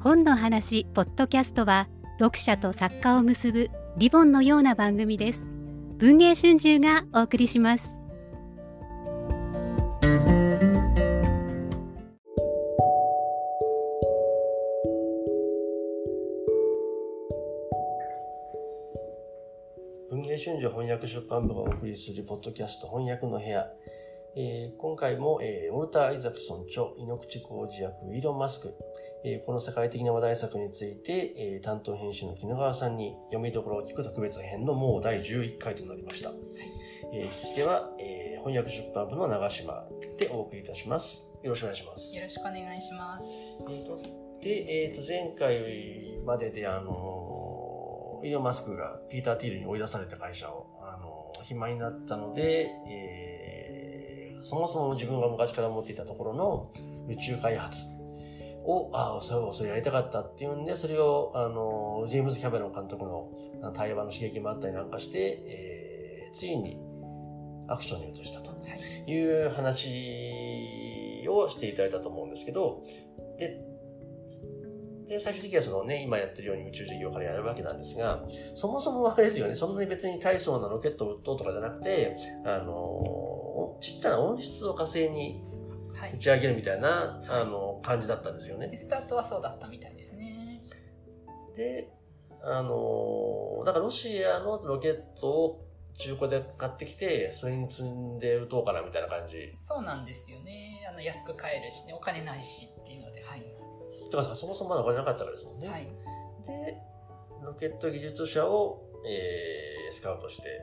本の話ポッドキャストは読者と作家を結ぶリボンのような番組です文藝春秋がお送りします文藝春秋翻訳出版部がお送りするポッドキャスト翻訳の部屋。えー今回も、えーウォルター・アイザクソン著、井ノ口浩二役、イーロン・マスク。えーこの世界的な話題作について、えー担当編集の木野川さんに読みどころを聞く特別編のもう第11回となりました。えー聞き手は、えー翻訳出版部の長島でお送りいたします。よろしくお願いします。よろしくお願いします。えーとで、えーと、前回までで、あのー、イーロン・マスクがピーター・ティールに追い出された会社を、あのー暇になったので、えーそもそも自分が昔から持っていたところの宇宙開発を、ああ、そうそれやりたかったっていうんで、それを、あのージェームズ・キャメロン監督のあ対話の刺激もあったりなんかして、えーついにアクションに移したと。はい。いう話をしていただいたと思うんですけど、で、で最終的にはそのね、今やってるように宇宙事業からやるわけなんですが、そもそもあれですよね、そんなに別に大層なロケットを撃とうとかじゃなくて、あの、ちっちゃな温室を火星にはい。打ち上げるみたいな、あの、感じだったんですよね。スタートはそうだったみたいですね。で、あの、だからロシアのロケットを中古で買ってきて、それに積んで撃とうかなみたいな感じ。そうなんですよね。あの安く買えるしね、お金ないしっていうので、はい。だからそもそもまだお金なかったからですもんね。はい。で、ロケット技術者を、えースカウトして、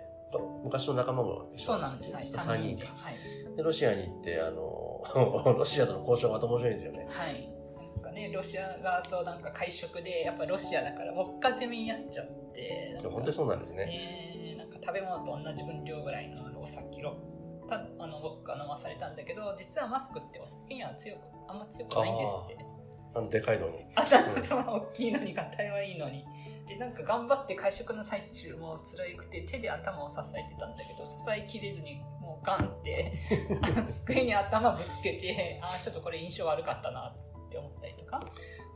昔の仲間も一緒そうなんです。はい。3 3人か。人ではい。で、ロシアに行って、あの、ロシアとの交渉がまた面白いんですよね。はい。なんかね、ロシア側となんか会食で、やっぱロシアだから、ウォッカ攻めにやっちゃって、本当にそうなんですね。ねなんか食べ物と同じ分量ぐらいのお酒をたあのウォッカ飲まされたんだけど実はマスクってお酒には強くあんま強くないんですってあの、でかいのに。あなんその大きいのにがたいはいいのにでなんか頑張って会食の最中も辛くて手で頭を支えてたんだけど支えきれずにもうガンって 机に頭ぶつけてあーちょっとこれ印象悪かったなって思ったりとか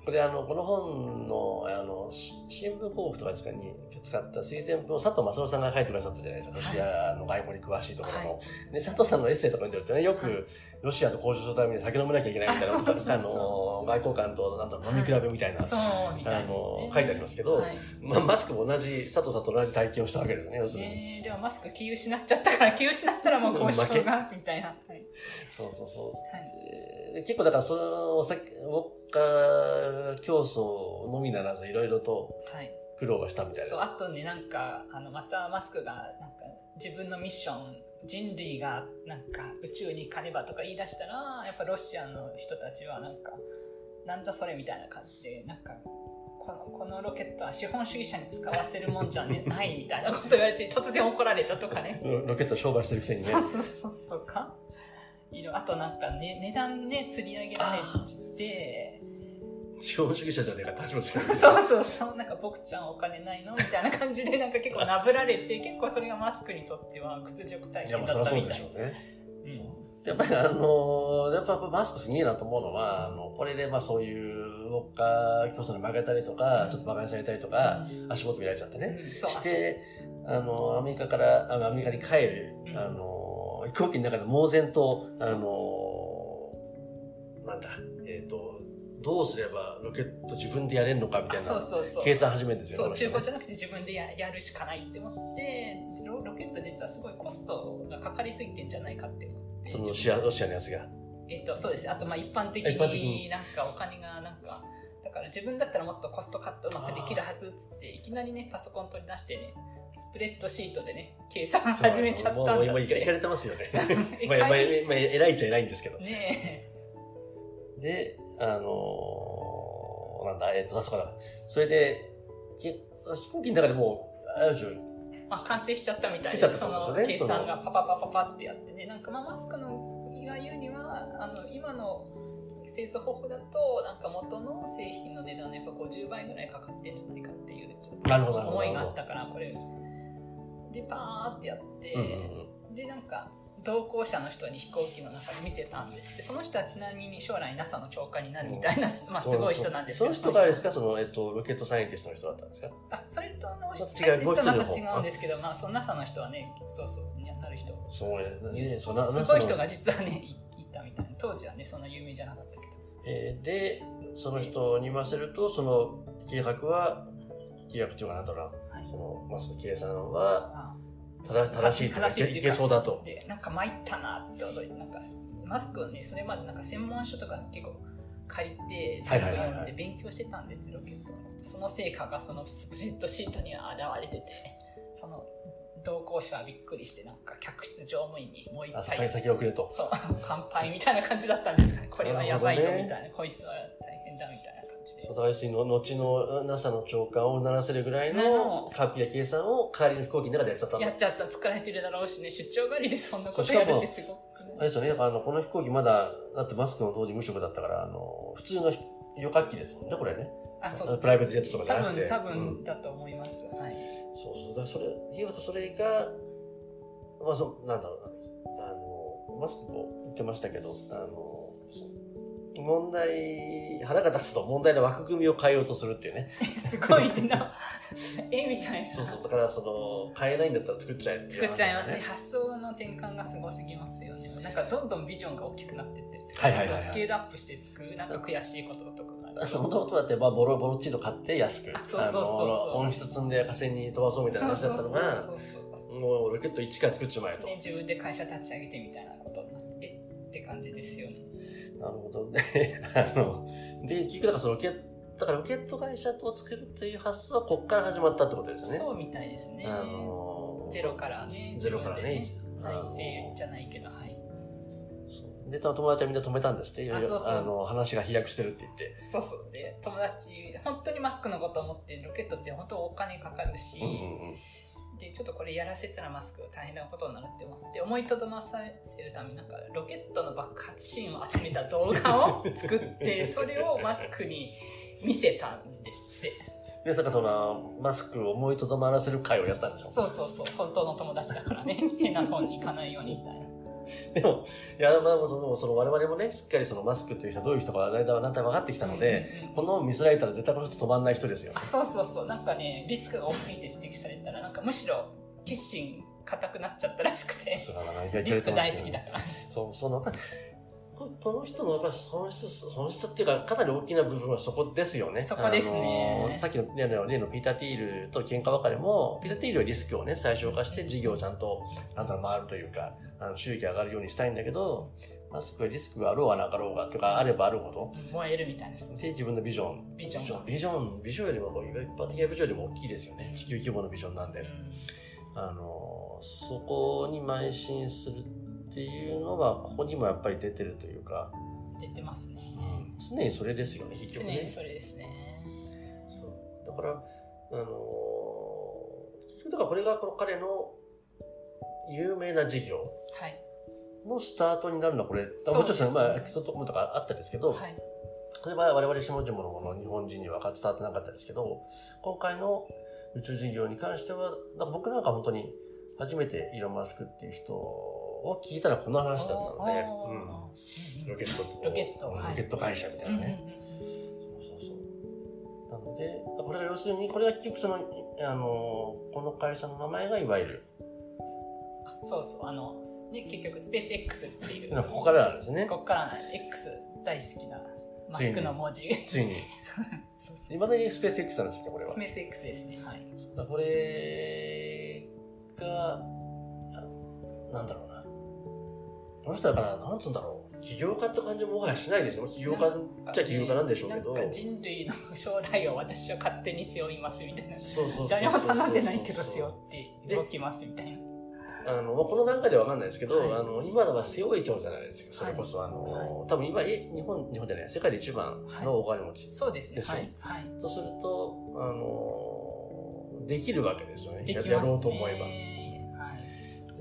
これ、あの、この本の、あの、し新聞広告とか使に使った推薦文を佐藤正夫さんが書いてくださったじゃないですか。ロシアの外交に詳しいところの。はで、佐藤さんのエッセイとか見てるとね、よく、はい。ロシアと交渉するために酒飲めなきゃいけないみたいなあそうそうそう。あの、外交官と、なんだろう、飲み比べみたいな、そうみたあいです、ね、の、書いてありますけど、はい。まあ、マスクも同じ、佐藤さんと同じ体験をしたわけですね、要するに。ねえでもマスク気失っちゃったから気失ったらもう交渉がみたいな、はい。そうそうそう。はい、で結構だから、そのお酒、ウォッカ競争のみならず、いろいろとはい、苦労がしたみたいそうな。あとねなんかあのまたマスクがなんか自分のミッション人類がなんか宇宙に行かねばとか言い出したらやっぱロシアの人たちはなんかなんだそれみたいな感じでなんかこのこのロケットは資本主義者に使わせるもんじゃ、ね、ないみたいなこと言われて突然怒られたとかねロ ロケット商売してるくせにね。そうそうそうとか？いろあとなんか、ね、値段ね釣り上げられて資本主義者じゃねえかってそうそうそう。なんか僕ちゃんお金ないの？みたいな感じでなんか結構なぶられて結構それがマスクにとっては屈辱体験だったみたいしょうね。うん。やっぱりあのやっぱマスクすげえなと思うのは、あの、これでまあそういうウォッカ競争に負けたりとか、ちょっと馬鹿にされたりとか、足元見られちゃってね。して、あの、アメリカから、アメリカに帰る、うん。あの、飛行機の中で猛然と、あの、なんだ、えっ、と、どうすればロケット自分でやれるのかみたいな計算始めるんですよね中古じゃなくて自分でややるしかないって思ってロロケット実はすごいコストがかかりすぎてんじゃないかってそのロシア、ロシアのやつが。えっとそうです。あとまあ一般的に。なんかお金がなんかだから自分だったらもっとコストカットうまくできるはずっつっていきなりねパソコン取り出してねスプレッドシートでね計算始めちゃったんだって。もういかいかれてますよね。え まあ、まあ、まあ、偉いっちゃ偉いんですけど。ねで、あのーなんだ、えっ、と、そから、それで、け飛行機の中でもう、ある種、え、まあ、完成しちゃったみたい作っちゃでその計算がパパパパパってやってね。なんかまあマスクのが言うにはあの今の製造方法だとなんか元の製品の値段のやっぱ50倍ぐらいかかってんじゃないかっていう思いがあったからこれでパーってやって、うんでなんか同行者の人に飛行機の中で見せたんですって。その人はちなみに将来 NASA の長官になるみたいな、まあ、すごい人なんですその人がですか？その、えっと、ロケットサイエンティストの人だったんですか？あそれとあのまた違う人の方。違うんですけど、まあ、その NASA の人はねそうそうそうになる人。そうね。ねすごい人がな実はねいいたみたいな。当時はねそんな有名じゃなかったけど。えーで、その人に言わせると、その計画は、計画というかなんだろうそのマスク計算はあ正正しい正しいいけそうだと。でなんか参ったなって驚いてなんかマスクをねそれまでなんか専門書とか結構借りて全部読んで勉強してたんですよロケットのその成果がそのスプレッドシートには現れててその同行者はびっくりしてなんか客室乗務員にもう一あ、回先先送ると。そう。乾杯みたいな感じだったんですかね。これはやばいぞみたいな、こいつは大変だみたいな感じでお互いにの後の NASA の長官をうならせるぐらいなののカピや計算を代わりの飛行機の中でやっちゃったやっちゃった。疲れてるだろうしね。出張帰りでそんなことやるってすごくね。あれですよね、あの、この飛行機まだ、だってマスクの当時無職だったから、あの、普通の旅客機ですもんね、これね。あそうそう。プライベートジェットとかじゃ多なくて。分多うん。分だと思います、はい。そうそう。だそれ、それが、まあ、そう、なんだろうな。あの、マスクも言ってましたけど、あの、問題、腹が立つと問題の枠組みを変えようとするっていうね。すごいな。えみたいな。そうそう。だから、その、変えないんだったら作っちゃえっていう作っちゃいますね。話ですよ発想の転換がすごすぎますよね。なんかどんどんビジョンが大きくなってって。はいはいはいはい。スケールアップしていくなんか悔しいこととかがある。もともとだって、まあ、ボロボロチート買って安く、あそうそうそう音質積んで火星に飛ばそうみたいな話だったのが、もうロケット1から作っちまえと。ね、自分で会社立ち上げてみたいなことになってって感じですよねなるほどね。あの、で、結局だからそのロケット、だからロケット会社を作るという発想はここから始まったってことですよね。そうみたいですねあのゼロからねゼロからね。自分であの体制じゃないけどはいで、友達はみんな止めたんですって。いろいろあそうそうあの、話が飛躍してるって言って。そうそうで友達本当にマスクのこと思ってロケットって本当お金かかるし、うんうんうん。でちょっとこれやらせたらマスク大変なことになるって思って思いとどまさせるためになんかロケットの爆発シーンを集めた動画を作って それをマスクに見せたんです。ってで、なんかその、マスクを思いとどまらせる会をやったんでしょそうそうそう本当の友達だからね。変な方に行かないようにみたいな でも、いや、まあ、その、その我々もね、しっかりそのマスクっていう人はどういう人か、だいたい分かってきたので、うんうんうん。この見せられたら絶対この人止まんない人ですよ。あ。そうそうそう。なんかねリスクが大きいって指摘されたらなんかむしろ決心固くなっちゃったらしくて。リスク大好きだから。そう、その、ここの人のやっぱり本質、本質っていうか、かなり大きな部分はそこですよね。そこですねあのさっきの例の例のピーター・ティールと喧嘩別れも、ピーター・ティールはリスクをね、最小化して事業をちゃんと、なんだろう、回るというか、あの収益上がるようにしたいんだけど、マスクはリスクがあろうがなかろうが、とか、あればあるほど、うん燃えるみたいですで、自分のビジョン、ビジョンビジョン、ビジョン、よりも、一般的なビジョンよりも大きいですよね。地球規模のビジョンなんで。うんあの、そこに邁進するっていうのは、ここにもやっぱり出てるというか、出てますね。常にそれですよね、結局ね。常にそれですね。そう。だから、あの結局だからこれがこの彼の有名な事業はい。のスタートになるのはこれ、そうですね。もちろんその、まあ、基礎とかとかあったんですけど、はい。例えば我々下々のもの日本人には伝わってなかったですけど、今回の宇宙事業に関しては、僕なんか本当に初めてイーロン・マスクっていう人を聞いたのはこの話だったので、うん、ロケットロケットはい。ロケット会社みたいなね。そうそうそう。なので、これが要するに、これが結局その、あの、この会社の名前がいわゆる、そうそう。あの、ね、結局スペース X っていう。ここからなんですね。ここからなんです。X 大好きなマスクの文字。ついに。いま だにスペース X なんですよ、これは。スペース X ですね。はい。これが、あなんだろうな。この人だから、なんつうんだろう。起業家って感じももはやしないですよ。起業家っちゃ起業家なんでしょうけど。なんか人類の将来を私は勝手に背負いますみたいなそうそうそうそう誰も頼んでないけど背負うって動きますみたいなあの、まあ、この段階ではわかんないですけど、はいあの、今のは背負いちゃうじゃないですか。それこそ、はいあの、は多分今、え、日本、日本じゃない、世界で一番のお金持ち。そうですねはい、はい、とすると、あの、できるわけですよね。できますねやろうと思えば。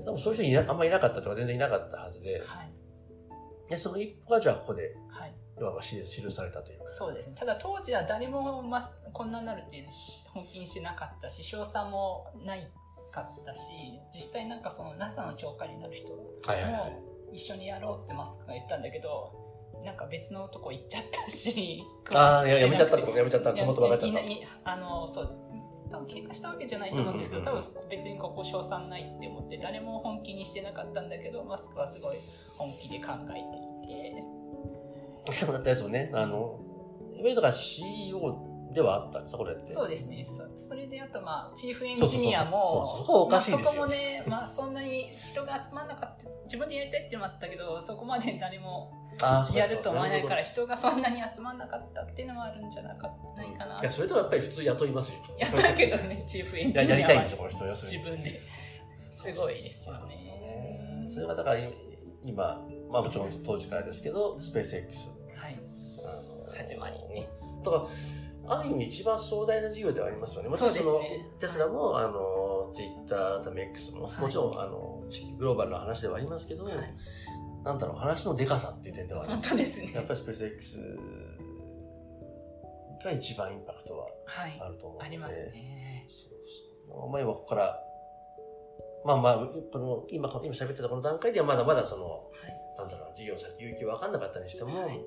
はい多分そういう人いなあんまりいなかったとか全然いなかったはずで、はいでその一歩がじゃあここで、はいいわば記記されたというか。そうですねただ当時は誰も、ま、こんなになるってし本気にしてなかったし賞賛もないかったし実際なんかその NASA の長官になる人。も一緒にやろうってマスクが言ったんだけどなんか別のとこ行っちゃったしああ、いや、やめちゃったとやめちゃった。そのと分かっちゃった。あのそう多分喧嘩したわけじゃないと思うんですけど、多分別にここ賞賛ないって思って誰も本気にしてなかったんだけどマスクはすごい本気で考えていて。そうだったやつもね、あの、イベントが CEO ではあったんですか、これ。そうですねそそれであとまあチーフエンジニアもそこはおかしいですよまあそこもね、まあ、そんなに人が集まんなかった自分でやりたいってのもあったけどそこまで誰もやると思わないか。ら人がそんなに集まんなかったっていうのもあるんじゃなかないかないや、それともやっぱり普通雇いますよ。やったけどね チーフエンジニアはやりたいんでしょ、この人、要するに。自分ですごいですよねそれがだから今、まあもちろん当時からですけど、スペース X。はい始まりね。とか、ある意味一番壮大な事業ではありますよね。もちろんその、ねテスラも、あの、ツイッター、ため X も、はい。もちろん、あの、グローバルな話ではありますけど、はい。なんだろう、話のデカさっていう点では本当ですね。やっぱりスペース X が一番インパクトははい。あると思うので。ありますね。そうそう。まあ今ここから、まあまあ、この、今、今喋ってたこの段階ではまだまだその、はい。なんだろう、事業先行き分かんなかったにしても、はい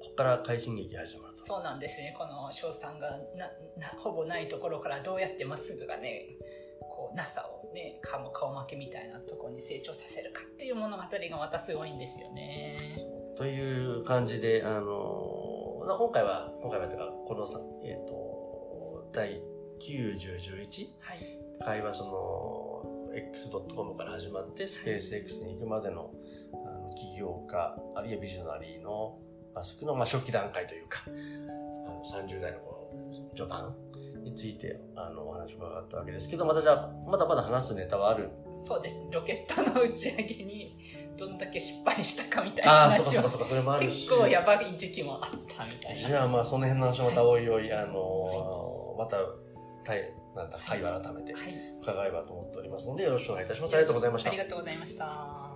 ここから快進撃が始まると。そうなんですね。この翔さんがななほぼないところからどうやってまっすぐがねこう NASA をね顔顔負けみたいなところに成長させるかっていう物語がまたすごいんですよね。という感じで、あの、まあ今回は、今回はというか、このさ、えっ、と、第9、10、11はい。会話その X.com から始まってスペース X に行くまでのあの起業家あるいはビジョナリーのマスクの、まあ、初期段階というかあの30代のこの序盤についてあのお話を伺ったわけですけどまたじゃあまだまだ話すネタはある？そうですロケットの打ち上げにどんだけ失敗したかみたいなああそうか話をそうかそうかそれもあるし。結構やばい時期もあったみたいな。じゃあまあその辺の話もまたおいおい、あのまたたいなんだ会話改めてはい。伺えばと思っておりますのでよろしくお願いいたします。ありがとうございました。ありがとうございました